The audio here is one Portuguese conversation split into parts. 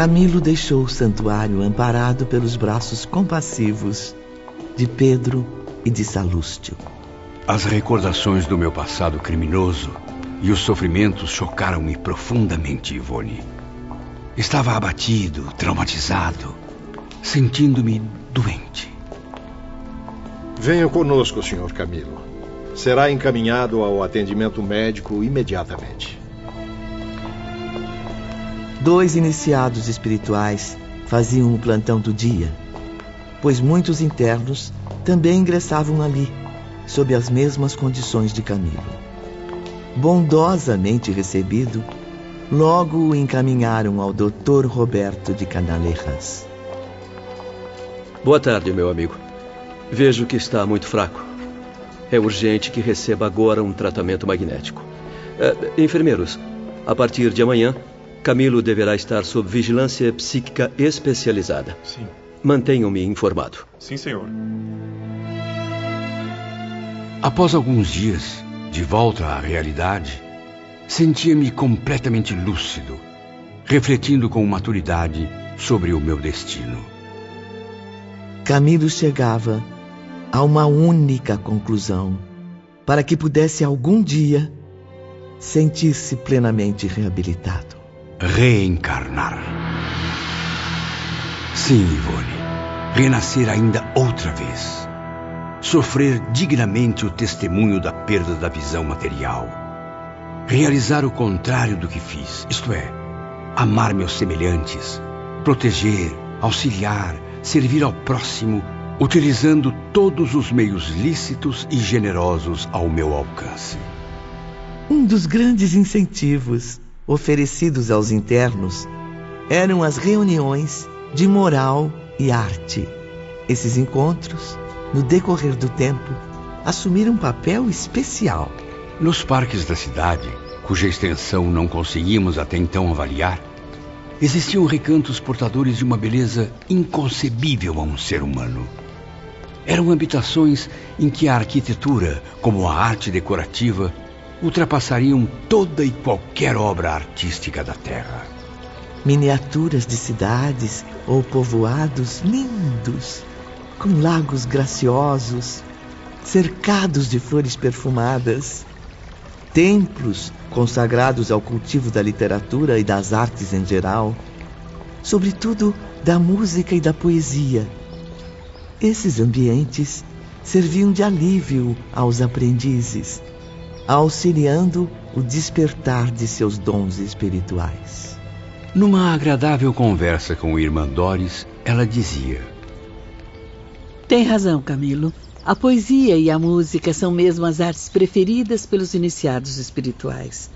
Camilo deixou o santuário amparado pelos braços compassivos de Pedro e de Salústio. As recordações do meu passado criminoso e os sofrimentos chocaram-me profundamente, Ivone. Estava abatido, traumatizado, sentindo-me doente. Venha conosco, Sr. Camilo. Será encaminhado ao atendimento médico imediatamente. Dois iniciados espirituais faziam o plantão do dia, pois muitos internos também ingressavam ali, sob as mesmas condições de Camilo. Bondosamente recebido, logo o encaminharam ao Dr. Roberto de Canalejas. Boa tarde, meu amigo. Vejo que está muito fraco. É urgente que receba agora um tratamento magnético. É, enfermeiros, a partir de amanhã, Camilo deverá estar sob vigilância psíquica especializada. Sim. Mantenham-me informado. Sim, senhor. Após alguns dias, de volta à realidade, sentia-me completamente lúcido, refletindo com maturidade sobre o meu destino. Camilo chegava a uma única conclusão: para que pudesse algum dia sentir-se plenamente reabilitado. Reencarnar. Sim, Ivone. Renascer ainda outra vez. Sofrer dignamente o testemunho da perda da visão material. Realizar o contrário do que fiz, isto é, amar meus semelhantes, proteger, auxiliar, servir ao próximo, utilizando todos os meios lícitos e generosos ao meu alcance. Um dos grandes incentivos oferecidos aos internos eram as reuniões de moral e arte. Esses encontros, no decorrer do tempo, assumiram um papel especial. Nos parques da cidade, cuja extensão não conseguimos até então avaliar, existiam recantos portadores de uma beleza inconcebível a um ser humano. Eram habitações em que a arquitetura, como a arte decorativa, ultrapassariam toda e qualquer obra artística da Terra. Miniaturas de cidades ou povoados lindos, com lagos graciosos, cercados de flores perfumadas, templos consagrados ao cultivo da literatura e das artes em geral, sobretudo da música e da poesia. Esses ambientes serviam de alívio aos aprendizes, auxiliando o despertar de seus dons espirituais. Numa agradável conversa com Irmã Doris, ela dizia: Tem razão, Camilo. A poesia e a música são mesmo as artes preferidas pelos iniciados espirituais.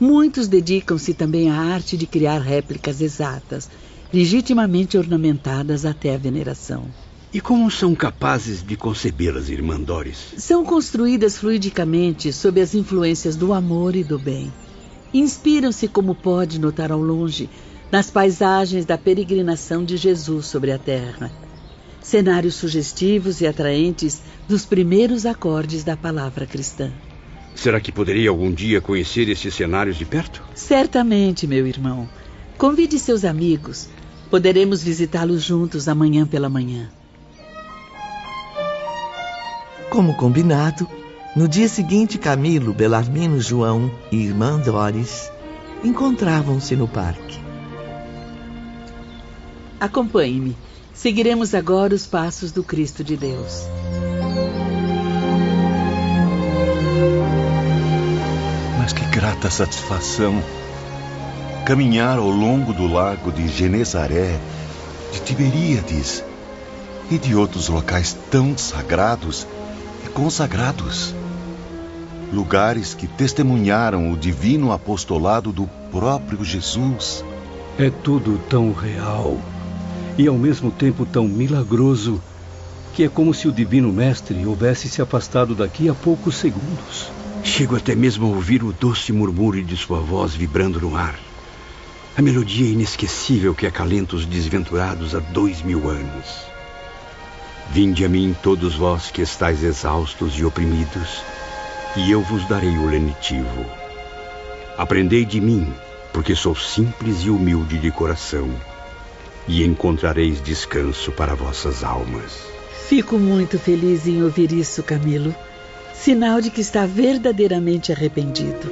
Muitos dedicam-se também à arte de criar réplicas exatas, legitimamente ornamentadas até a veneração. E como são capazes de concebê-las, irmã Doris? São construídas fluidicamente sob as influências do amor e do bem. Inspiram-se, como pode notar ao longe, nas paisagens da peregrinação de Jesus sobre a terra cenários sugestivos e atraentes dos primeiros acordes da palavra cristã. Será que poderia algum dia conhecer esses cenários de perto? Certamente, meu irmão. Convide seus amigos. Poderemos visitá-los juntos amanhã pela manhã. Como combinado, no dia seguinte, Camilo, Belarmino, João e irmã Doris encontravam-se no parque. Acompanhe-me. Seguiremos agora os passos do Cristo de Deus. Mas que grata satisfação caminhar ao longo do lago de Genezaré, de Tiberíades e de outros locais tão sagrados consagrados. Lugares que testemunharam o divino apostolado do próprio Jesus. É tudo tão real e ao mesmo tempo tão milagroso que é como se o Divino Mestre houvesse se afastado daqui a poucos segundos. Chego até mesmo a ouvir o doce murmúrio de sua voz vibrando no ar. A melodia inesquecível que acalenta os desventurados há dois mil anos. Vinde a mim todos vós que estáis exaustos e oprimidos, e eu vos darei o lenitivo. Aprendei de mim, porque sou simples e humilde de coração, e encontrareis descanso para vossas almas. Fico muito feliz em ouvir isso, Camilo. Sinal de que está verdadeiramente arrependido.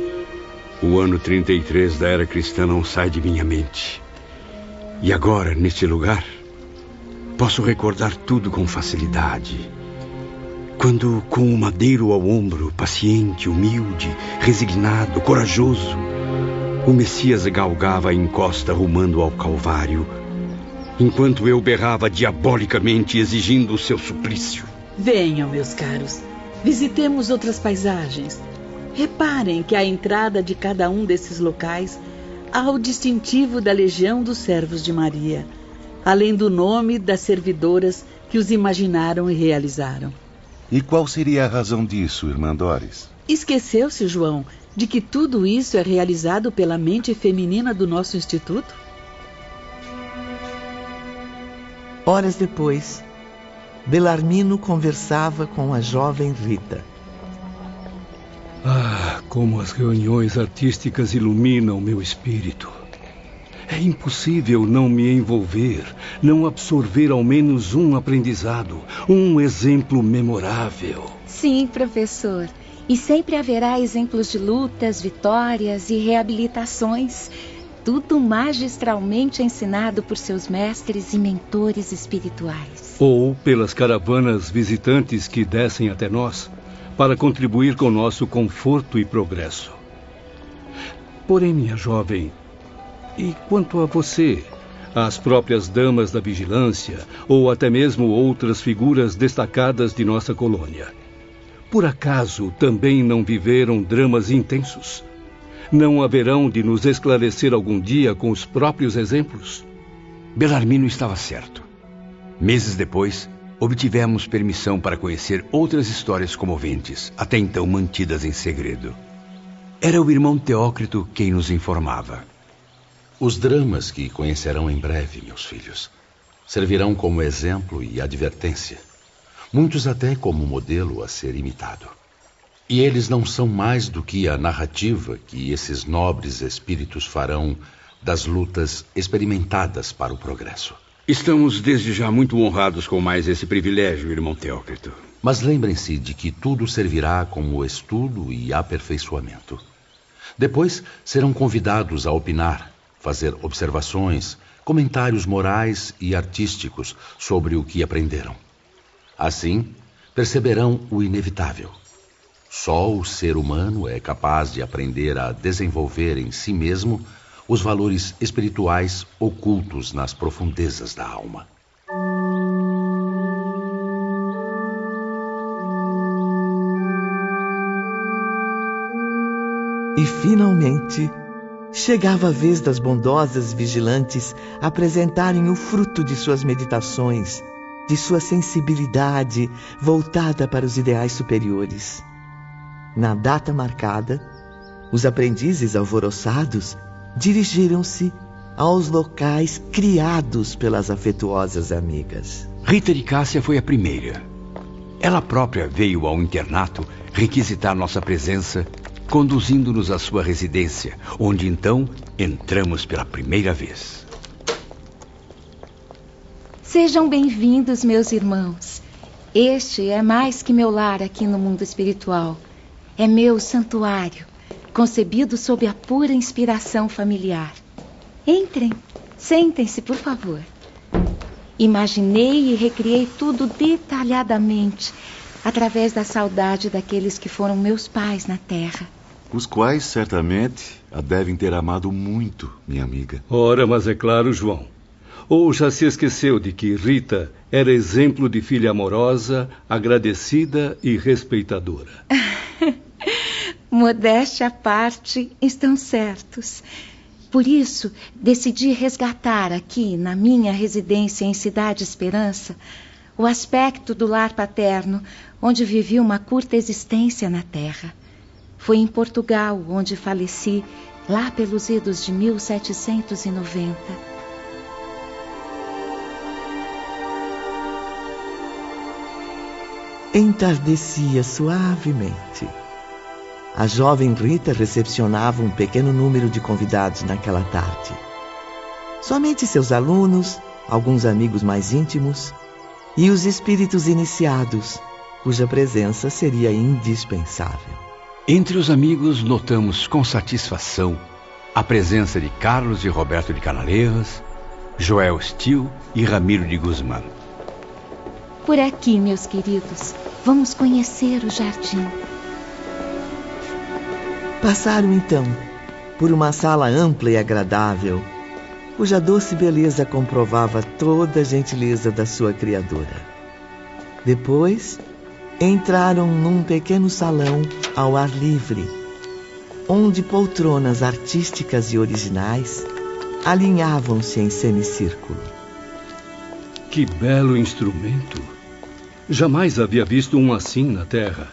O ano 33 da era cristã não sai de minha mente. E agora, neste lugar, posso recordar tudo com facilidade. Quando, com o madeiro ao ombro, paciente, humilde, resignado, corajoso, o Messias galgava a encosta rumando ao Calvário, enquanto eu berrava diabolicamente exigindo o seu suplício. Venham, meus caros, visitemos outras paisagens. Reparem que à entrada de cada um desses locais há o distintivo da Legião dos Servos de Maria, além do nome das servidoras que os imaginaram e realizaram. E qual seria a razão disso, irmã Doris? Esqueceu-se, João, de que tudo isso é realizado pela mente feminina do nosso instituto? Horas depois, Belarmino conversava com a jovem Rita. Ah, como as reuniões artísticas iluminam meu espírito. É impossível não me envolver, não absorver ao menos um aprendizado, um exemplo memorável. Sim, professor. E sempre haverá exemplos de lutas, vitórias e reabilitações. Tudo magistralmente ensinado por seus mestres e mentores espirituais. Ou pelas caravanas visitantes que descem até nós para contribuir com nosso conforto e progresso. Porém, minha jovem, e quanto a você, as próprias damas da vigilância ou até mesmo outras figuras destacadas de nossa colônia? Por acaso também não viveram dramas intensos? Não haverão de nos esclarecer algum dia com os próprios exemplos? Belarmino estava certo. Meses depois, obtivemos permissão para conhecer outras histórias comoventes, até então mantidas em segredo. Era o irmão Teócrito quem nos informava. Os dramas que conhecerão em breve, meus filhos, servirão como exemplo e advertência muitos até como modelo a ser imitado. E eles não são mais do que a narrativa que esses nobres espíritos farão das lutas experimentadas para o progresso. Estamos desde já muito honrados com mais esse privilégio, irmão Teócrito. Mas lembrem-se de que tudo servirá como estudo e aperfeiçoamento. Depois serão convidados a opinar, fazer observações, comentários morais e artísticos sobre o que aprenderam. Assim, perceberão o inevitável. Só o ser humano é capaz de aprender a desenvolver em si mesmo os valores espirituais ocultos nas profundezas da alma. E finalmente chegava a vez das bondosas vigilantes apresentarem o fruto de suas meditações de sua sensibilidade voltada para os ideais superiores. Na data marcada, os aprendizes alvoroçados dirigiram-se aos locais criados pelas afetuosas amigas. Rita de Cássia foi a primeira. Ela própria veio ao internato requisitar nossa presença, conduzindo-nos à sua residência, onde então entramos pela primeira vez. Sejam bem-vindos, meus irmãos. Este é mais que meu lar aqui no mundo espiritual. É meu santuário, concebido sob a pura inspiração familiar. Entrem, sentem-se, por favor. Imaginei e recriei tudo detalhadamente, através da saudade daqueles que foram meus pais na terra. Os quais, certamente, a devem ter amado muito, minha amiga. Ora, mas é claro, João. Ou já se esqueceu de que Rita era exemplo de filha amorosa, agradecida e respeitadora? Modéstia à parte, estão certos. Por isso, decidi resgatar aqui, na minha residência em Cidade Esperança, o aspecto do lar paterno, onde vivi uma curta existência na terra. Foi em Portugal onde faleci, lá pelos idos de 1790. entardecia suavemente. a jovem Rita recepcionava um pequeno número de convidados naquela tarde. Somente seus alunos, alguns amigos mais íntimos e os espíritos iniciados, cuja presença seria indispensável. Entre os amigos, notamos com satisfação a presença de Carlos e Roberto de Canaleiras, Joel Stil e Ramiro de Guzmán. Por aqui, meus queridos, vamos conhecer o jardim. Passaram então por uma sala ampla e agradável, cuja doce beleza comprovava toda a gentileza da sua criadora. Depois, entraram num pequeno salão ao ar livre, onde poltronas artísticas e originais alinhavam-se em semicírculo. Que belo instrumento! Jamais havia visto um assim na Terra.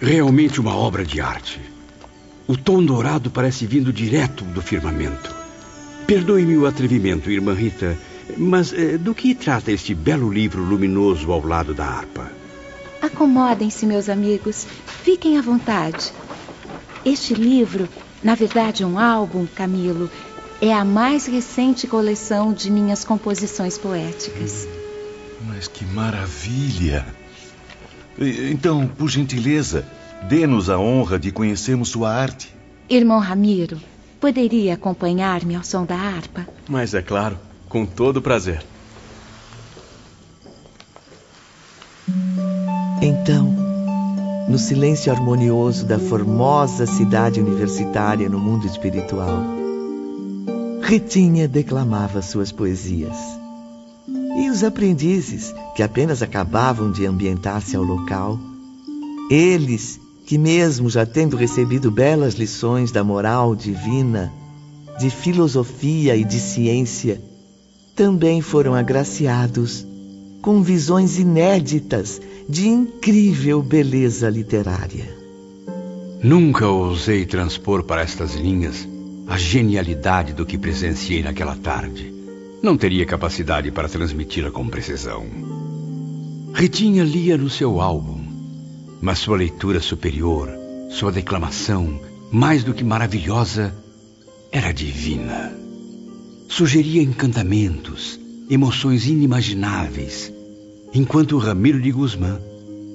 Realmente uma obra de arte. O tom dourado parece vindo direto do firmamento. Perdoe-me o atrevimento, irmã Rita, mas eh, do que trata este belo livro luminoso ao lado da harpa? Acomodem-se, meus amigos. Fiquem à vontade. Este livro, na verdade, um álbum, Camilo, é a mais recente coleção de minhas composições poéticas. Mas que maravilha! Então, por gentileza, dê-nos a honra de conhecermos sua arte. Irmão Ramiro, poderia acompanhar-me ao som da harpa? Mas é claro, com todo prazer. Então, no silêncio harmonioso da formosa cidade universitária no mundo espiritual, Ritinha declamava suas poesias. E os aprendizes, que apenas acabavam de ambientar-se ao local, eles que, mesmo já tendo recebido belas lições da moral divina, de filosofia e de ciência, também foram agraciados com visões inéditas de incrível beleza literária. Nunca ousei transpor para estas linhas a genialidade do que presenciei naquela tarde. Não teria capacidade para transmiti-la com precisão. Ritinha lia no seu álbum, mas sua leitura superior, sua declamação, mais do que maravilhosa, era divina. Sugeria encantamentos, emoções inimagináveis, enquanto Ramiro de Guzmán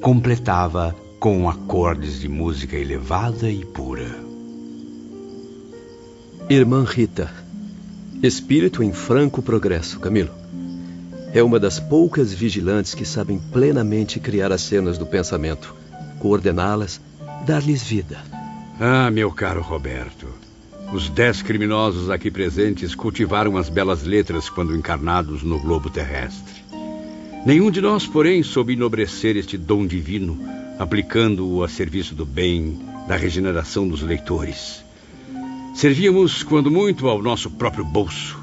completava com acordes de música elevada e pura. Irmã Rita, espírito em franco progresso, Camilo. É uma das poucas vigilantes que sabem plenamente criar as cenas do pensamento, coordená-las, dar-lhes vida. Ah, meu caro Roberto, os dez criminosos aqui presentes cultivaram as belas letras quando encarnados no globo terrestre. Nenhum de nós, porém, soube enobrecer este dom divino, aplicando-o a serviço do bem, da regeneração dos leitores. Servíamos, quando muito, ao nosso próprio bolso,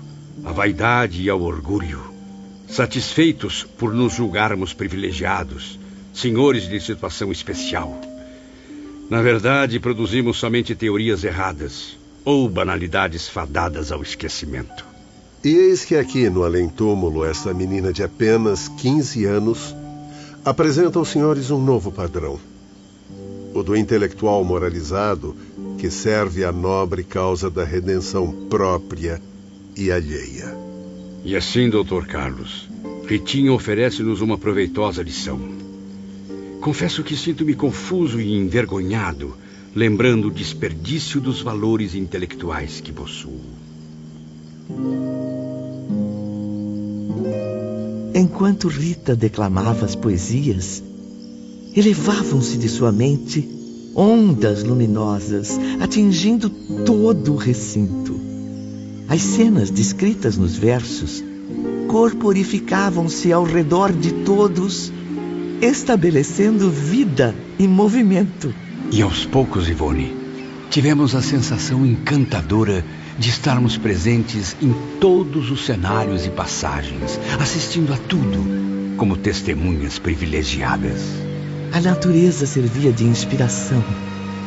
à vaidade e ao orgulho, satisfeitos por nos julgarmos privilegiados, senhores de situação especial. Na verdade, produzimos somente teorias erradas ou banalidades fadadas ao esquecimento. E eis que aqui no além-túmulo, esta menina de apenas 15 anos apresenta aos senhores um novo padrão. O do intelectual moralizado que serve à nobre causa da redenção própria e alheia. E assim, doutor Carlos, Ritinha oferece-nos uma proveitosa lição. Confesso que sinto-me confuso e envergonhado, lembrando o desperdício dos valores intelectuais que possuo. Enquanto Rita declamava as poesias, elevavam-se de sua mente ondas luminosas, atingindo todo o recinto. As cenas descritas nos versos corporificavam-se ao redor de todos, estabelecendo vida e movimento. E aos poucos, Ivone, tivemos a sensação encantadora de estarmos presentes em todos os cenários e passagens, assistindo a tudo como testemunhas privilegiadas. A natureza servia de inspiração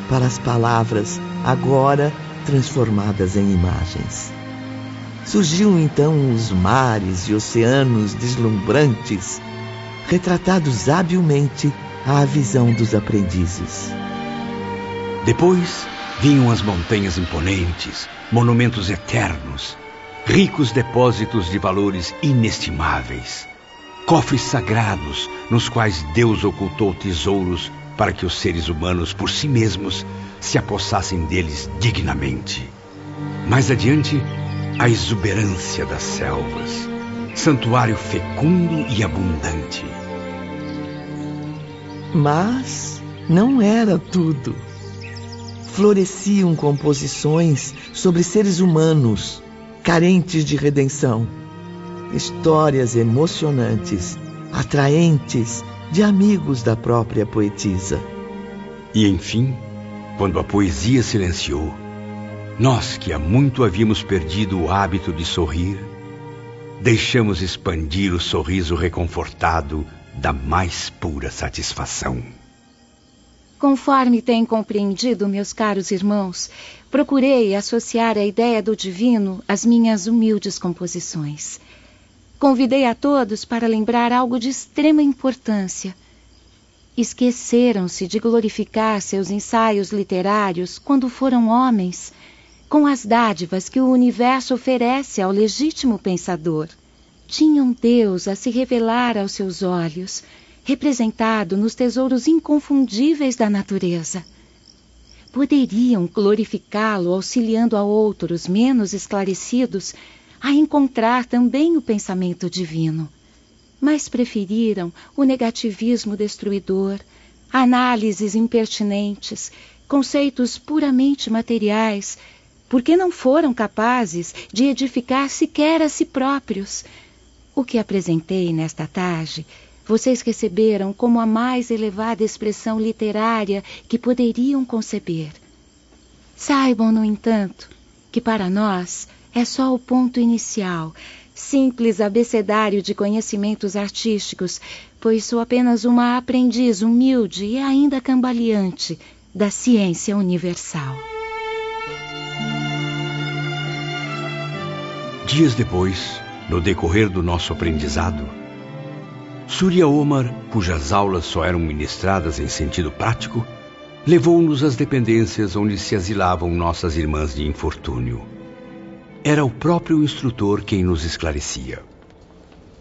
para as palavras, agora transformadas em imagens. Surgiam então os mares e oceanos deslumbrantes, retratados habilmente à visão dos aprendizes. Depois vinham as montanhas imponentes, monumentos eternos, ricos depósitos de valores inestimáveis, cofres sagrados nos quais Deus ocultou tesouros para que os seres humanos por si mesmos se apossassem deles dignamente. Mais adiante, a exuberância das selvas, santuário fecundo e abundante. Mas não era tudo. Floresciam composições sobre seres humanos carentes de redenção. Histórias emocionantes, atraentes, de amigos da própria poetisa. E enfim, quando a poesia silenciou, nós que há muito havíamos perdido o hábito de sorrir, deixamos expandir o sorriso reconfortado da mais pura satisfação. Conforme têm compreendido, meus caros irmãos, procurei associar a ideia do divino às minhas humildes composições. Convidei a todos para lembrar algo de extrema importância. Esqueceram-se de glorificar seus ensaios literários quando foram homens, com as dádivas que o universo oferece ao legítimo pensador. Tinham Deus a se revelar aos seus olhos, representado nos tesouros inconfundíveis da natureza. Poderiam glorificá-lo auxiliando a outros menos esclarecidos a encontrar também o pensamento divino, mas preferiram o negativismo destruidor, análises impertinentes, conceitos puramente materiais, porque não foram capazes de edificar sequer a si próprios. O que apresentei nesta tarde vocês receberam como a mais elevada expressão literária que poderiam conceber. Saibam, no entanto, que para nós é só o ponto inicial, simples abecedário de conhecimentos artísticos, pois sou apenas uma aprendiz humilde e ainda cambaleante da ciência universal. Dias depois, no decorrer do nosso aprendizado, Surya Omar, cujas aulas só eram ministradas em sentido prático, levou-nos às dependências onde se asilavam nossas irmãs de infortúnio. Era o próprio instrutor quem nos esclarecia.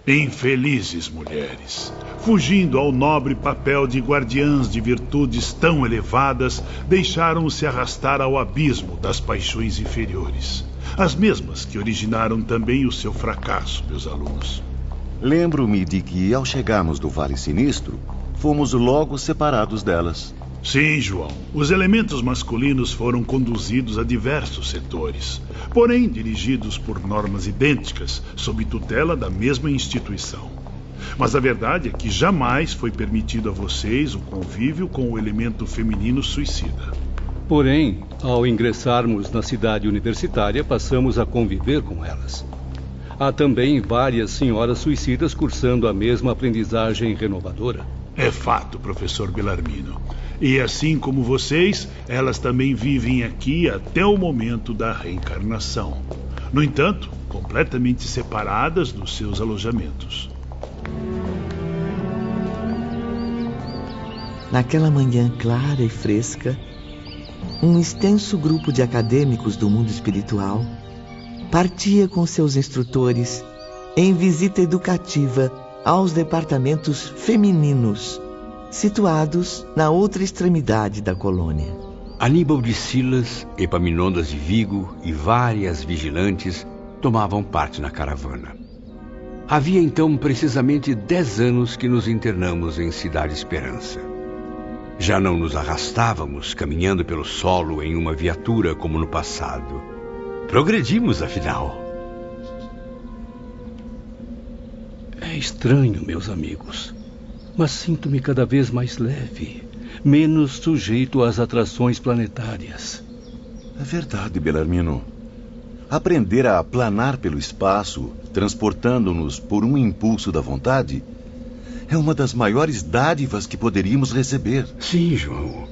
Infelizes mulheres, fugindo ao nobre papel de guardiãs de virtudes tão elevadas, deixaram-se arrastar ao abismo das paixões inferiores. As mesmas que originaram também o seu fracasso, meus alunos. Lembro-me de que, ao chegarmos do Vale Sinistro, fomos logo separados delas. Sim, João. Os elementos masculinos foram conduzidos a diversos setores, porém dirigidos por normas idênticas, sob tutela da mesma instituição. Mas a verdade é que jamais foi permitido a vocês o convívio com o elemento feminino suicida. Porém, ao ingressarmos na cidade universitária, passamos a conviver com elas. Há também várias senhoras suicidas cursando a mesma aprendizagem renovadora. É fato, professor Belarmino. E assim como vocês, elas também vivem aqui até o momento da reencarnação. No entanto, completamente separadas dos seus alojamentos. Naquela manhã clara e fresca, um extenso grupo de acadêmicos do mundo espiritual partia com seus instrutores em visita educativa aos departamentos femininos, situados na outra extremidade da colônia. Aníbal de Silas, Epaminondas de Vigo e várias vigilantes tomavam parte na caravana. Havia então precisamente dez anos que nos internamos em Cidade Esperança. Já não nos arrastávamos caminhando pelo solo em uma viatura como no passado. Progredimos, afinal. É estranho, meus amigos, mas sinto-me cada vez mais leve, menos sujeito às atrações planetárias. É verdade, Belarmino. Aprender a planar pelo espaço, transportando-nos por um impulso da vontade, é uma das maiores dádivas que poderíamos receber. Sim, João.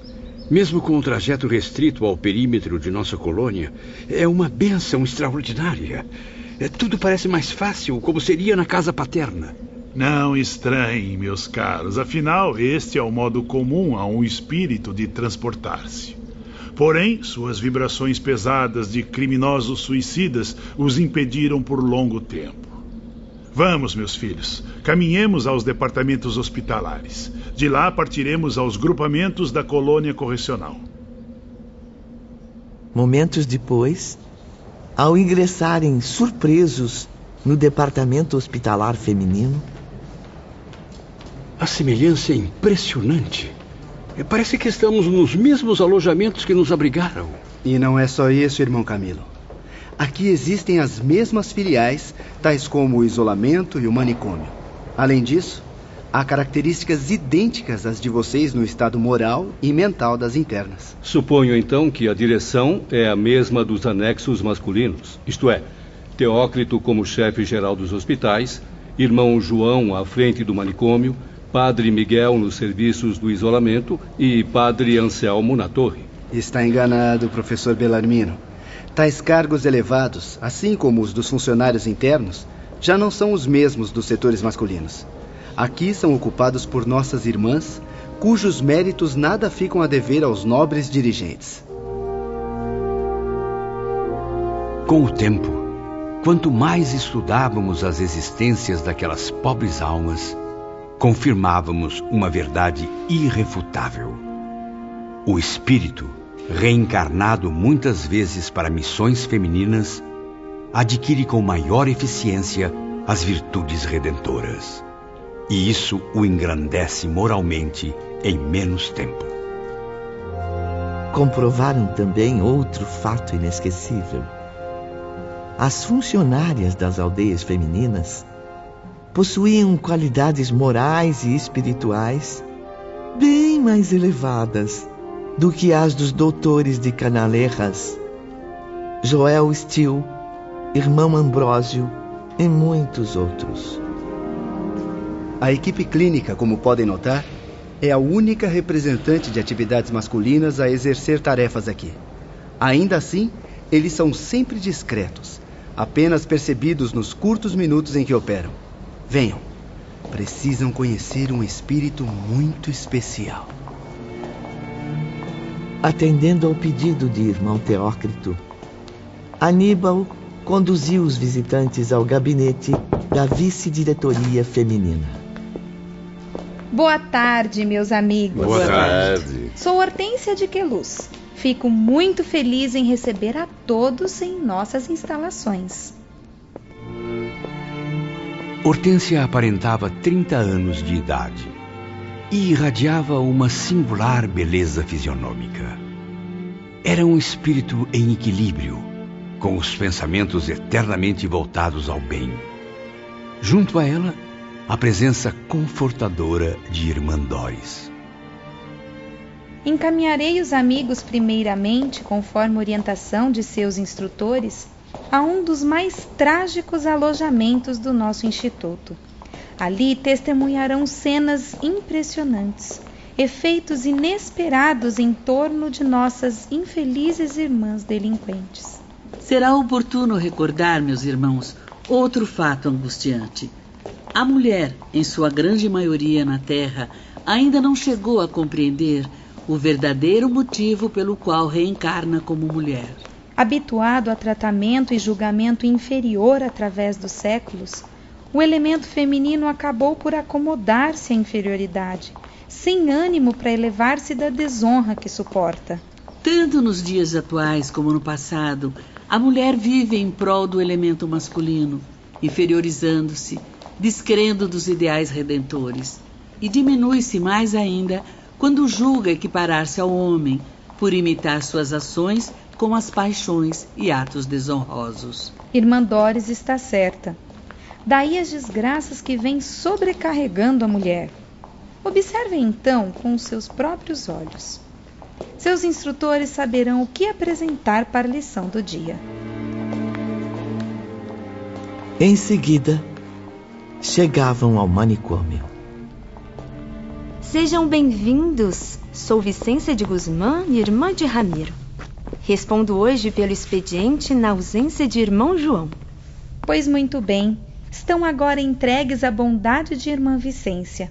Mesmo com o trajeto restrito ao perímetro de nossa colônia, é uma benção extraordinária. É, tudo parece mais fácil, como seria na casa paterna. Não estranhem, meus caros, afinal, este é o modo comum a um espírito de transportar-se. Porém, suas vibrações pesadas de criminosos suicidas os impediram por longo tempo. Vamos, meus filhos, caminhemos aos departamentos hospitalares. De lá partiremos aos grupamentos da colônia correcional. Momentos depois, ao ingressarem surpresos no departamento hospitalar feminino, a semelhança é impressionante. Parece que estamos nos mesmos alojamentos que nos abrigaram. E não é só isso, irmão Camilo. Aqui existem as mesmas filiais, tais como o isolamento e o manicômio. Além disso, há características idênticas às de vocês no estado moral e mental das internas. Suponho então que a direção é a mesma dos anexos masculinos, isto é, Teócrito como chefe geral dos hospitais, irmão João à frente do manicômio, Padre Miguel nos serviços do isolamento e Padre Anselmo na torre. Está enganado, professor Belarmino. Tais cargos elevados, assim como os dos funcionários internos, já não são os mesmos dos setores masculinos. Aqui são ocupados por nossas irmãs, cujos méritos nada ficam a dever aos nobres dirigentes. Com o tempo, quanto mais estudávamos as existências daquelas pobres almas, confirmávamos uma verdade irrefutável. O espírito reencarnado muitas vezes para missões femininas, adquire com maior eficiência as virtudes redentoras. E isso o engrandece moralmente em menos tempo. Comprovaram também outro fato inesquecível. As funcionárias das aldeias femininas possuíam qualidades morais e espirituais bem mais elevadas do que as dos doutores de Canalerras, Joel Steele, irmão Ambrósio e muitos outros. A equipe clínica, como podem notar, é a única representante de atividades masculinas a exercer tarefas aqui. Ainda assim, eles são sempre discretos, apenas percebidos nos curtos minutos em que operam. Venham, precisam conhecer um espírito muito especial. Atendendo ao pedido de irmão Teócrito, Aníbal conduziu os visitantes ao gabinete da vice-diretoria feminina. Boa tarde, meus amigos. Boa tarde. Sou Hortência de Queluz. Fico muito feliz em receber a todos em nossas instalações. Hortência aparentava 30 anos de idade e irradiava uma singular beleza fisionômica. Era um espírito em equilíbrio, com os pensamentos eternamente voltados ao bem. Junto a ela, a presença confortadora de Irmã Doris. Encaminharei os amigos primeiramente, conforme orientação de seus instrutores, a um dos mais trágicos alojamentos do nosso instituto Ali testemunharão cenas impressionantes, efeitos inesperados em torno de nossas infelizes irmãs delinquentes. Será oportuno recordar, meus irmãos, outro fato angustiante. A mulher, em sua grande maioria na Terra, ainda não chegou a compreender o verdadeiro motivo pelo qual reencarna como mulher. Habituado a tratamento e julgamento inferior através dos séculos, o elemento feminino acabou por acomodar-se à inferioridade, sem ânimo para elevar-se da desonra que suporta. Tanto nos dias atuais como no passado, a mulher vive em prol do elemento masculino, inferiorizando-se, descrendo dos ideais redentores, e diminui-se mais ainda quando julga equiparar-se ao homem, por imitar suas ações com as paixões e atos desonrosos. Irmã Doris está certa. Daí as desgraças que vêm sobrecarregando a mulher. Observem então com os seus próprios olhos. Seus instrutores saberão o que apresentar para a lição do dia. Em seguida, chegavam ao manicômio. Sejam bem-vindos. Sou Vicência de Guzmán, irmã de Ramiro. Respondo hoje pelo expediente na ausência de irmão João. Pois muito bem estão agora entregues à bondade de irmã Vicência.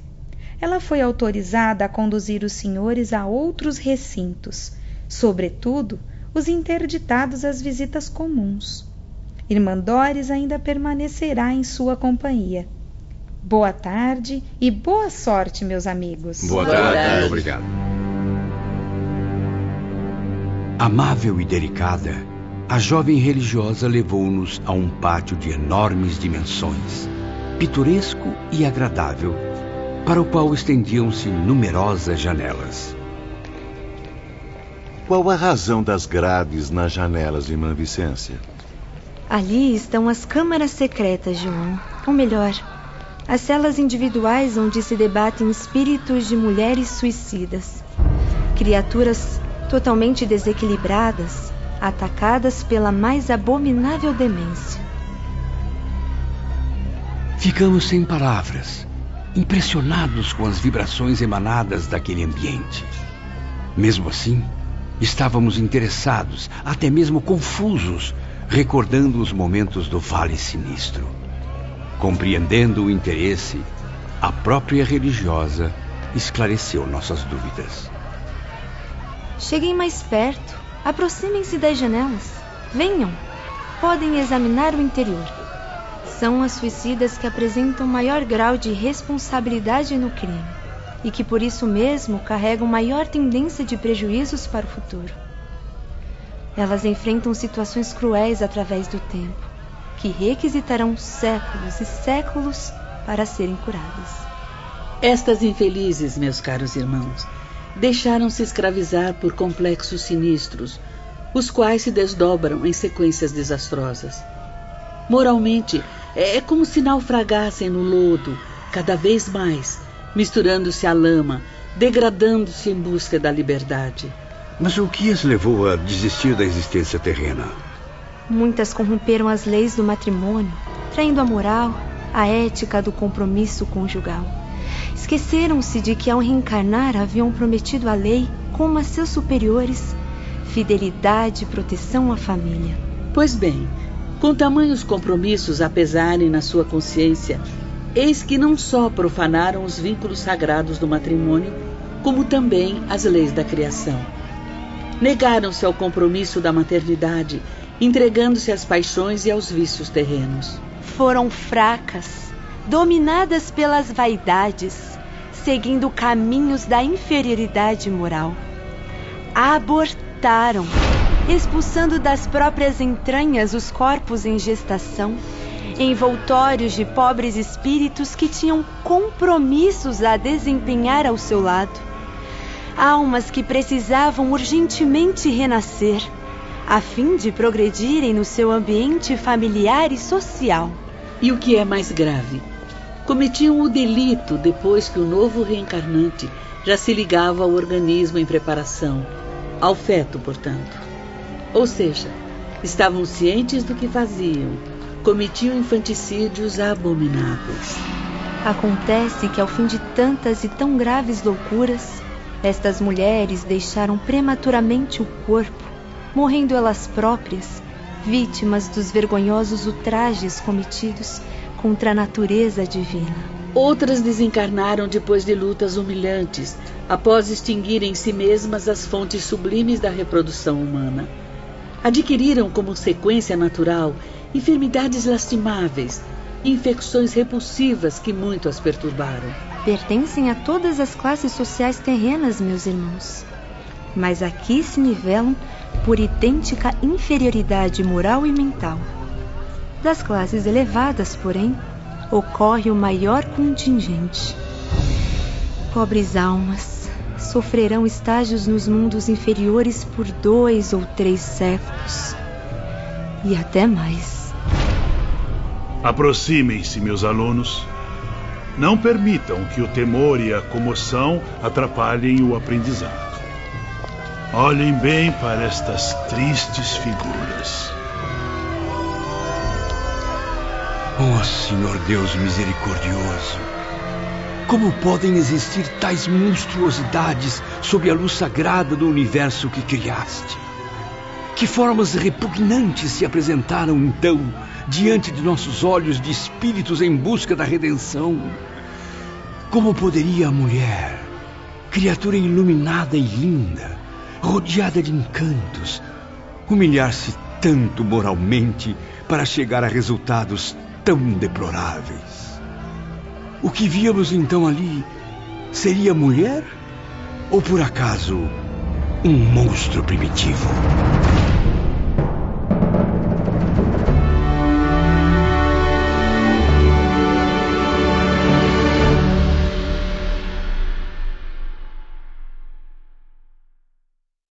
Ela foi autorizada a conduzir os senhores a outros recintos, sobretudo os interditados às visitas comuns. Irmã Doris ainda permanecerá em sua companhia. Boa tarde e boa sorte, meus amigos. Boa, boa tarde. tarde. Obrigado. Amável e delicada, a jovem religiosa levou-nos a um pátio de enormes dimensões, pitoresco e agradável, para o qual estendiam-se numerosas janelas. Qual a razão das grades nas janelas, irmã Vicência? Ali estão as câmaras secretas, João. Ou melhor, as celas individuais onde se debatem espíritos de mulheres suicidas. Criaturas totalmente desequilibradas, atacadas pela mais abominável demência. Ficamos sem palavras, impressionados com as vibrações emanadas daquele ambiente. Mesmo assim, estávamos interessados, até mesmo confusos, recordando os momentos do Vale Sinistro. Compreendendo o interesse, a própria religiosa esclareceu nossas dúvidas. Cheguem mais perto Aproximem-se das janelas. Venham. Podem examinar o interior. São as suicidas que apresentam maior grau de responsabilidade no crime e que por isso mesmo carregam maior tendência de prejuízos para o futuro. Elas enfrentam situações cruéis através do tempo, que requisitarão séculos e séculos para serem curadas. Estas infelizes, meus caros irmãos, deixaram-se escravizar por complexos sinistros, os quais se desdobram em sequências desastrosas. Moralmente, é como se naufragassem no lodo, cada vez mais, misturando-se à lama, degradando-se em busca da liberdade. Mas o que as levou a desistir da existência terrena? Muitas corromperam as leis do matrimônio, traindo a moral, a ética do compromisso conjugal. Esqueceram-se de que ao reencarnar haviam prometido a lei, como a seus superiores, fidelidade e proteção à família. Pois bem, com tamanhos compromissos a pesarem na sua consciência, eis que não só profanaram os vínculos sagrados do matrimônio, como também as leis da criação. Negaram-se ao compromisso da maternidade, entregando-se às paixões e aos vícios terrenos. Foram fracas dominadas pelas vaidades, seguindo caminhos da inferioridade moral. Abortaram, expulsando das próprias entranhas os corpos em gestação, envoltórios de pobres espíritos que tinham compromissos a desempenhar ao seu lado. Almas que precisavam urgentemente renascer, a fim de progredirem no seu ambiente familiar e social. E o que é mais grave? Cometiam o delito depois que o novo reencarnante já se ligava ao organismo em preparação, ao feto, portanto. Ou seja, estavam cientes do que faziam, cometiam infanticídios abomináveis. Acontece que ao fim de tantas e tão graves loucuras, estas mulheres deixaram prematuramente o corpo, morrendo elas próprias, vítimas dos vergonhosos ultrajes cometidos contra a natureza divina. Outras desencarnaram depois de lutas humilhantes, após extinguirem em si mesmas as fontes sublimes da reprodução humana. Adquiriram como sequência natural enfermidades lastimáveis, infecções repulsivas que muito as perturbaram. Pertencem a todas as classes sociais terrenas, meus irmãos. Mas aqui se nivelam por idêntica inferioridade moral e mental. Das classes elevadas, porém, ocorre o maior contingente. Pobres almas sofrerão estágios nos mundos inferiores por dois ou três séculos e até mais. Aproximem-se, meus alunos. Não permitam que o temor e a comoção atrapalhem o aprendizado. Olhem bem para estas tristes figuras. Oh, Senhor Deus misericordioso, como podem existir tais monstruosidades sob a luz sagrada do universo que criaste? Que formas repugnantes se apresentaram então diante de nossos olhos de espíritos em busca da redenção? Como poderia a mulher, criatura iluminada e linda, rodeada de encantos, humilhar-se tanto moralmente para chegar a resultados tão deploráveis. O que víamos então ali seria mulher ou por acaso um monstro primitivo?